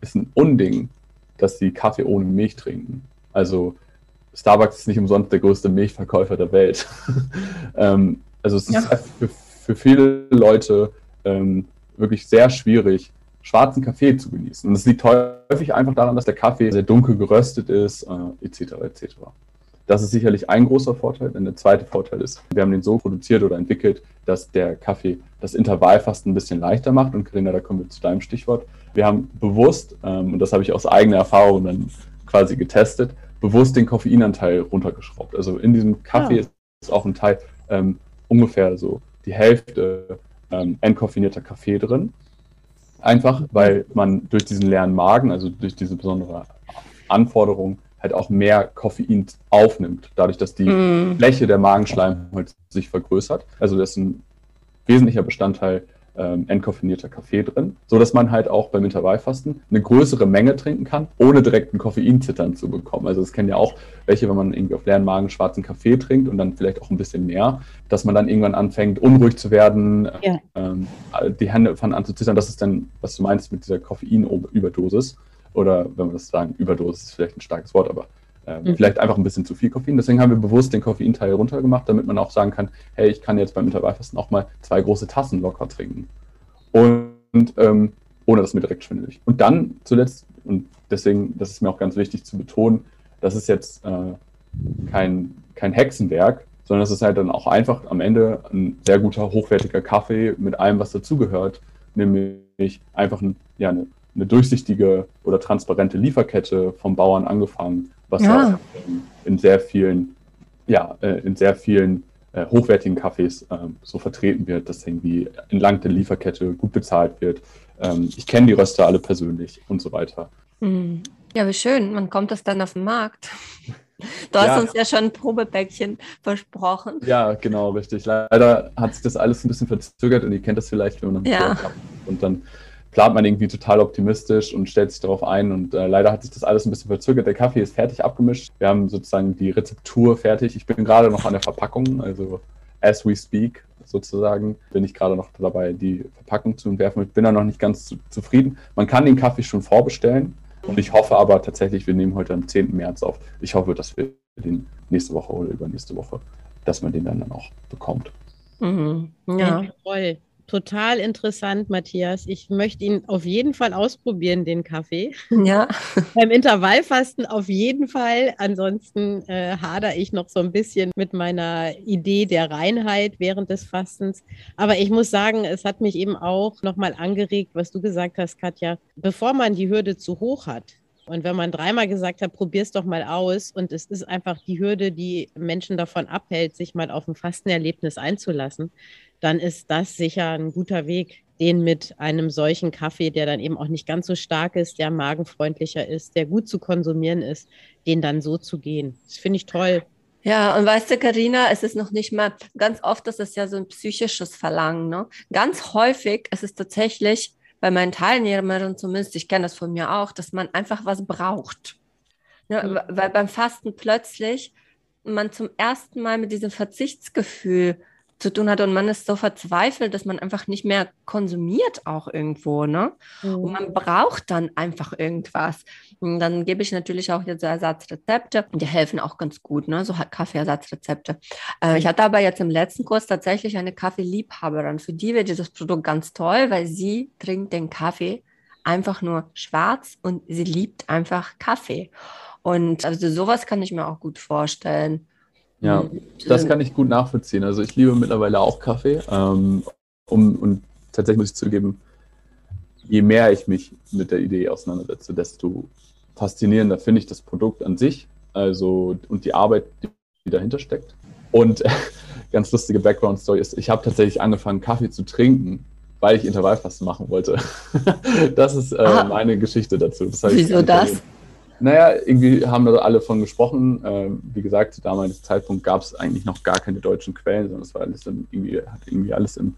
ist ein Unding, dass sie Kaffee ohne Milch trinken. Also Starbucks ist nicht umsonst der größte Milchverkäufer der Welt. ähm, also es ja. ist für, für viele Leute ähm, wirklich sehr schwierig, schwarzen Kaffee zu genießen. Und es liegt häufig einfach daran, dass der Kaffee sehr dunkel geröstet ist, äh, etc. etc. Das ist sicherlich ein großer Vorteil. Denn der zweite Vorteil ist, wir haben den so produziert oder entwickelt, dass der Kaffee das Intervallfasten ein bisschen leichter macht. Und Karina, da kommen wir zu deinem Stichwort. Wir haben bewusst, ähm, und das habe ich aus eigener Erfahrung dann quasi getestet, bewusst den Koffeinanteil runtergeschraubt. Also in diesem Kaffee ja. Ist auch ein Teil ähm, ungefähr so die Hälfte ähm, entkoffinierter Kaffee drin. Einfach, weil man durch diesen leeren Magen, also durch diese besondere Anforderung, halt auch mehr Koffein aufnimmt, dadurch, dass die mm. Fläche der Magenschleimhaut sich vergrößert. Also das ist ein wesentlicher Bestandteil ähm, entkoffinierter Kaffee drin, so dass man halt auch beim Intervallfasten eine größere Menge trinken kann, ohne direkt einen Koffeinzittern zu bekommen. Also das kennen ja auch welche, wenn man irgendwie auf leeren Magen schwarzen Kaffee trinkt und dann vielleicht auch ein bisschen mehr, dass man dann irgendwann anfängt, unruhig zu werden, ja. ähm, die Hände fangen an zu zittern. Das ist dann, was du meinst mit dieser Koffeinüberdosis. Oder wenn wir das sagen, Überdosis ist vielleicht ein starkes Wort, aber äh, mhm. Vielleicht einfach ein bisschen zu viel Koffein. Deswegen haben wir bewusst den Koffeinteil runtergemacht, damit man auch sagen kann, hey, ich kann jetzt beim Intervallfasten auch mal zwei große Tassen locker trinken. Und ähm, ohne dass mir direkt schwindelig. Und dann zuletzt, und deswegen, das ist mir auch ganz wichtig zu betonen, das ist jetzt äh, kein, kein Hexenwerk, sondern es ist halt dann auch einfach am Ende ein sehr guter, hochwertiger Kaffee mit allem, was dazugehört, nämlich einfach ein, ja, eine eine durchsichtige oder transparente Lieferkette vom Bauern angefangen, was ja, ja in sehr vielen, ja, äh, in sehr vielen äh, hochwertigen Kaffees ähm, so vertreten wird, dass irgendwie entlang der Lieferkette gut bezahlt wird. Ähm, ich kenne die Röster alle persönlich und so weiter. Mhm. Ja, wie schön. Wann kommt das dann auf den Markt? Du hast ja. uns ja schon ein Probepäckchen versprochen. Ja, genau, richtig. Leider hat sich das alles ein bisschen verzögert und ihr kennt das vielleicht, wenn man ja. und dann plant man irgendwie total optimistisch und stellt sich darauf ein. Und äh, leider hat sich das alles ein bisschen verzögert. Der Kaffee ist fertig abgemischt. Wir haben sozusagen die Rezeptur fertig. Ich bin gerade noch an der Verpackung, also as we speak sozusagen, bin ich gerade noch dabei, die Verpackung zu entwerfen. Ich bin da noch nicht ganz zu, zufrieden. Man kann den Kaffee schon vorbestellen. Und ich hoffe aber tatsächlich, wir nehmen heute am 10. März auf. Ich hoffe, dass wir den nächste Woche oder übernächste Woche, dass man den dann, dann auch bekommt. Mhm. Ja, toll. Total interessant, Matthias. Ich möchte ihn auf jeden Fall ausprobieren, den Kaffee. Ja. Beim Intervallfasten auf jeden Fall. Ansonsten äh, hadere ich noch so ein bisschen mit meiner Idee der Reinheit während des Fastens. Aber ich muss sagen, es hat mich eben auch nochmal angeregt, was du gesagt hast, Katja. Bevor man die Hürde zu hoch hat, und wenn man dreimal gesagt hat, probier es doch mal aus und es ist einfach die Hürde, die Menschen davon abhält, sich mal auf ein Fastenerlebnis einzulassen, dann ist das sicher ein guter Weg, den mit einem solchen Kaffee, der dann eben auch nicht ganz so stark ist, der magenfreundlicher ist, der gut zu konsumieren ist, den dann so zu gehen. Das finde ich toll. Ja, und weißt du, Karina, es ist noch nicht mal, ganz oft ist es ja so ein psychisches Verlangen. Ne? Ganz häufig ist es tatsächlich bei meinen Teilnehmern zumindest, ich kenne das von mir auch, dass man einfach was braucht. Ne? Mhm. Weil beim Fasten plötzlich man zum ersten Mal mit diesem Verzichtsgefühl zu tun hat und man ist so verzweifelt, dass man einfach nicht mehr konsumiert auch irgendwo, ne? Mhm. Und man braucht dann einfach irgendwas. Und dann gebe ich natürlich auch jetzt Ersatzrezepte die helfen auch ganz gut, ne? So Kaffeeersatzrezepte. Äh, ich hatte aber jetzt im letzten Kurs tatsächlich eine Kaffeeliebhaberin. Für die wird dieses Produkt ganz toll, weil sie trinkt den Kaffee einfach nur schwarz und sie liebt einfach Kaffee. Und also sowas kann ich mir auch gut vorstellen. Ja, das kann ich gut nachvollziehen. Also ich liebe mittlerweile auch Kaffee. Ähm, um, und tatsächlich muss ich zugeben, je mehr ich mich mit der Idee auseinandersetze, desto faszinierender finde ich das Produkt an sich, also und die Arbeit, die dahinter steckt. Und ganz lustige Background-Story ist, ich habe tatsächlich angefangen, Kaffee zu trinken, weil ich Intervallfasten machen wollte. das ist äh, meine Geschichte dazu. Das Wieso das? Naja, irgendwie haben da alle von gesprochen. Ähm, wie gesagt, zu damaligen Zeitpunkt gab es eigentlich noch gar keine deutschen Quellen, sondern es war alles in, irgendwie, hat irgendwie alles im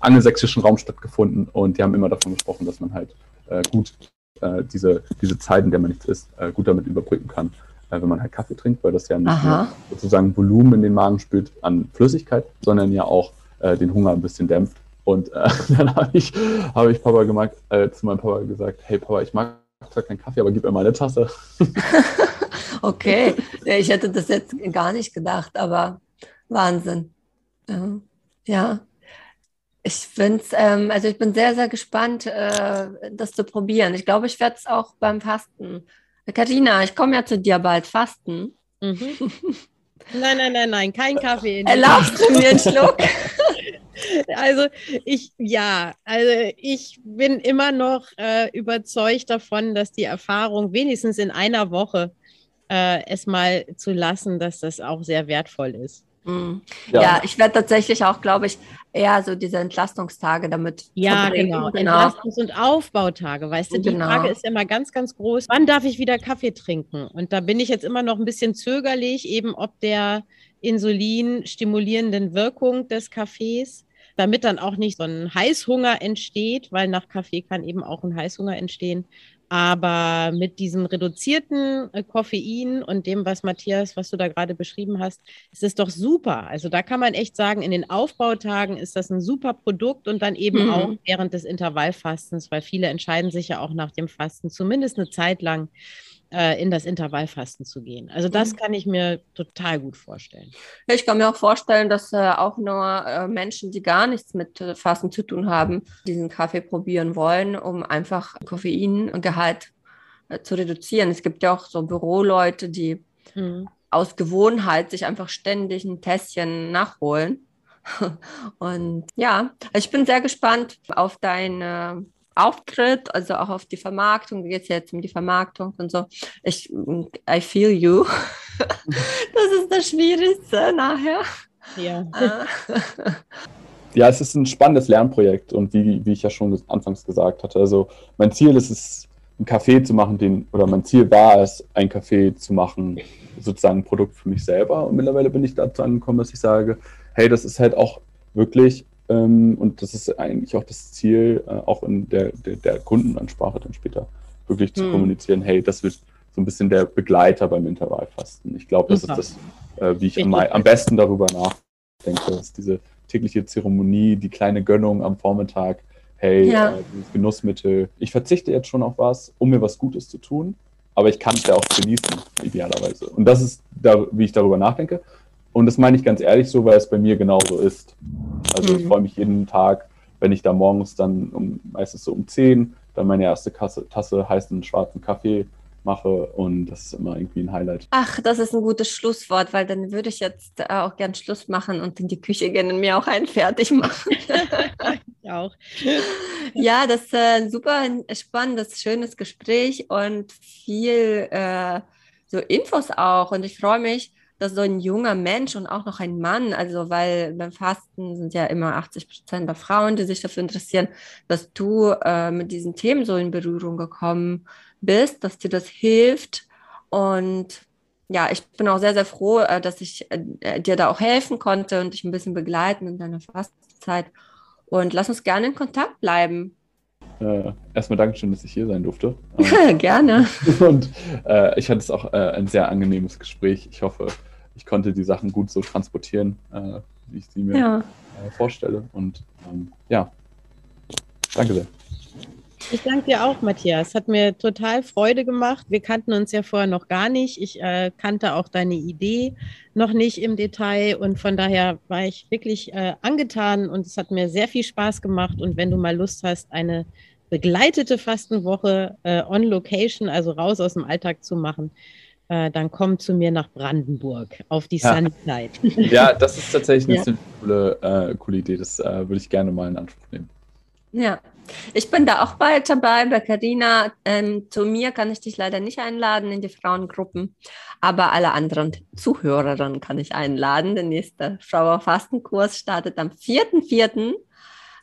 angelsächsischen Raum stattgefunden und die haben immer davon gesprochen, dass man halt äh, gut äh, diese, diese Zeit, in der man nichts isst, äh, gut damit überbrücken kann, äh, wenn man halt Kaffee trinkt, weil das ja nicht nur sozusagen Volumen in den Magen spült an Flüssigkeit, sondern ja auch äh, den Hunger ein bisschen dämpft. Und äh, dann habe ich, hab ich Papa gemacht, zu meinem Papa gesagt, hey Papa, ich mag zwar keinen Kaffee, aber gib mir mal eine Tasse. okay, ich hätte das jetzt gar nicht gedacht, aber Wahnsinn. Ja, ich finde ähm, also ich bin sehr, sehr gespannt, äh, das zu probieren. Ich glaube, ich werde es auch beim Fasten. Karina, ich komme ja zu dir bald fasten. Mhm. Nein, nein, nein, nein, kein Kaffee. Erlaubst du mir einen Schluck? Also ich, ja, also ich bin immer noch äh, überzeugt davon, dass die Erfahrung wenigstens in einer Woche äh, es mal zu lassen, dass das auch sehr wertvoll ist. Mhm. Ja. ja. ich werde tatsächlich auch, glaube ich, eher so diese Entlastungstage damit. Ja, verbringen. genau. genau. Entlastungs- und Aufbautage, weißt du, die genau. Frage ist immer ganz, ganz groß. Wann darf ich wieder Kaffee trinken? Und da bin ich jetzt immer noch ein bisschen zögerlich, eben ob der Insulin stimulierenden Wirkung des Kaffees damit dann auch nicht so ein Heißhunger entsteht, weil nach Kaffee kann eben auch ein Heißhunger entstehen. Aber mit diesem reduzierten äh, Koffein und dem, was Matthias, was du da gerade beschrieben hast, ist es doch super. Also da kann man echt sagen, in den Aufbautagen ist das ein super Produkt und dann eben mhm. auch während des Intervallfastens, weil viele entscheiden sich ja auch nach dem Fasten zumindest eine Zeit lang äh, in das Intervallfasten zu gehen. Also das mhm. kann ich mir total gut vorstellen. Ich kann mir auch vorstellen, dass äh, auch nur äh, Menschen, die gar nichts mit äh, Fasten zu tun haben, diesen Kaffee probieren wollen, um einfach Koffeingehalt äh, zu reduzieren. Es gibt ja auch so Büroleute, die mhm. aus Gewohnheit sich einfach ständig ein Tässchen nachholen. Und ja, ich bin sehr gespannt auf deine Auftritt, also auch auf die Vermarktung. Geht es jetzt um die Vermarktung und so. Ich, I feel you. das ist das Schwierigste nachher. Ja. Ah. Ja, es ist ein spannendes Lernprojekt und wie, wie ich ja schon anfangs gesagt hatte, also mein Ziel ist es, einen Kaffee zu machen, den, oder mein Ziel war es, ein Kaffee zu machen, sozusagen ein Produkt für mich selber. Und mittlerweile bin ich dazu angekommen, dass ich sage, hey, das ist halt auch wirklich, und das ist eigentlich auch das Ziel, äh, auch in der, der, der, Kundenansprache dann später wirklich zu hm. kommunizieren, hey, das wird so ein bisschen der Begleiter beim Intervallfasten. Ich glaube, das Super. ist das, äh, wie ich am, am besten darüber nachdenke, dass diese tägliche Zeremonie, die kleine Gönnung am Vormittag, hey, ja. äh, dieses Genussmittel. Ich verzichte jetzt schon auf was, um mir was Gutes zu tun, aber ich kann es ja auch genießen, idealerweise. Und das ist, da, wie ich darüber nachdenke. Und das meine ich ganz ehrlich so, weil es bei mir genauso ist. Also mhm. ich freue mich jeden Tag, wenn ich da morgens dann um, meistens so um 10 dann meine erste Kasse, Tasse heißen schwarzen Kaffee mache und das ist immer irgendwie ein Highlight. Ach, das ist ein gutes Schlusswort, weil dann würde ich jetzt äh, auch gern Schluss machen und in die Küche gehen und mir auch einen fertig machen. ich auch. ja, das ist ein super spannendes, schönes Gespräch und viel äh, so Infos auch und ich freue mich, dass so ein junger Mensch und auch noch ein Mann, also weil beim Fasten sind ja immer 80 Prozent der Frauen, die sich dafür interessieren, dass du äh, mit diesen Themen so in Berührung gekommen bist dass dir das hilft. Und ja, ich bin auch sehr, sehr froh, äh, dass ich äh, dir da auch helfen konnte und dich ein bisschen begleiten in deiner Fastenzeit. Und lass uns gerne in Kontakt bleiben. Äh, erstmal Dankeschön, dass ich hier sein durfte. gerne. Und äh, ich hatte es auch äh, ein sehr angenehmes Gespräch. Ich hoffe, ich konnte die Sachen gut so transportieren, äh, wie ich sie mir ja. vorstelle. Und ähm, ja, danke sehr. Ich danke dir auch, Matthias. Hat mir total Freude gemacht. Wir kannten uns ja vorher noch gar nicht. Ich äh, kannte auch deine Idee noch nicht im Detail und von daher war ich wirklich äh, angetan und es hat mir sehr viel Spaß gemacht. Und wenn du mal Lust hast, eine begleitete Fastenwoche äh, on Location, also raus aus dem Alltag zu machen, äh, dann komm zu mir nach Brandenburg auf die ja. Sunnyside. Ja, das ist tatsächlich eine ja. coole, äh, coole Idee. Das äh, würde ich gerne mal in Anspruch nehmen. Ja, ich bin da auch bald dabei bei Carina. Ähm, zu mir kann ich dich leider nicht einladen in die Frauengruppen, aber alle anderen Zuhörerinnen kann ich einladen. Der nächste Frauer Fastenkurs startet am 4.4.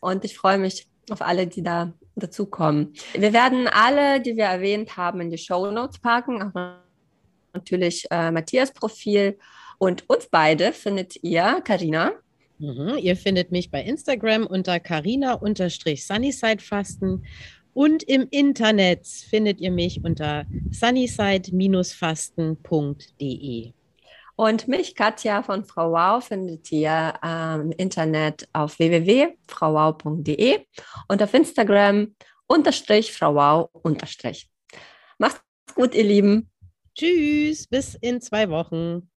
und ich freue mich auf alle, die da dazukommen. Wir werden alle, die wir erwähnt haben, in die Show Notes packen. Auch natürlich äh, Matthias Profil und uns beide findet ihr, Carina. Mhm. Ihr findet mich bei Instagram unter carina-sunnyside-fasten und im Internet findet ihr mich unter sunnyside-fasten.de. Und mich, Katja von Frau Wow, findet ihr ähm, im Internet auf www.frauwau.de und auf Instagram unterstrich Frau Wow unterstrich. Macht's gut, ihr Lieben. Tschüss, bis in zwei Wochen.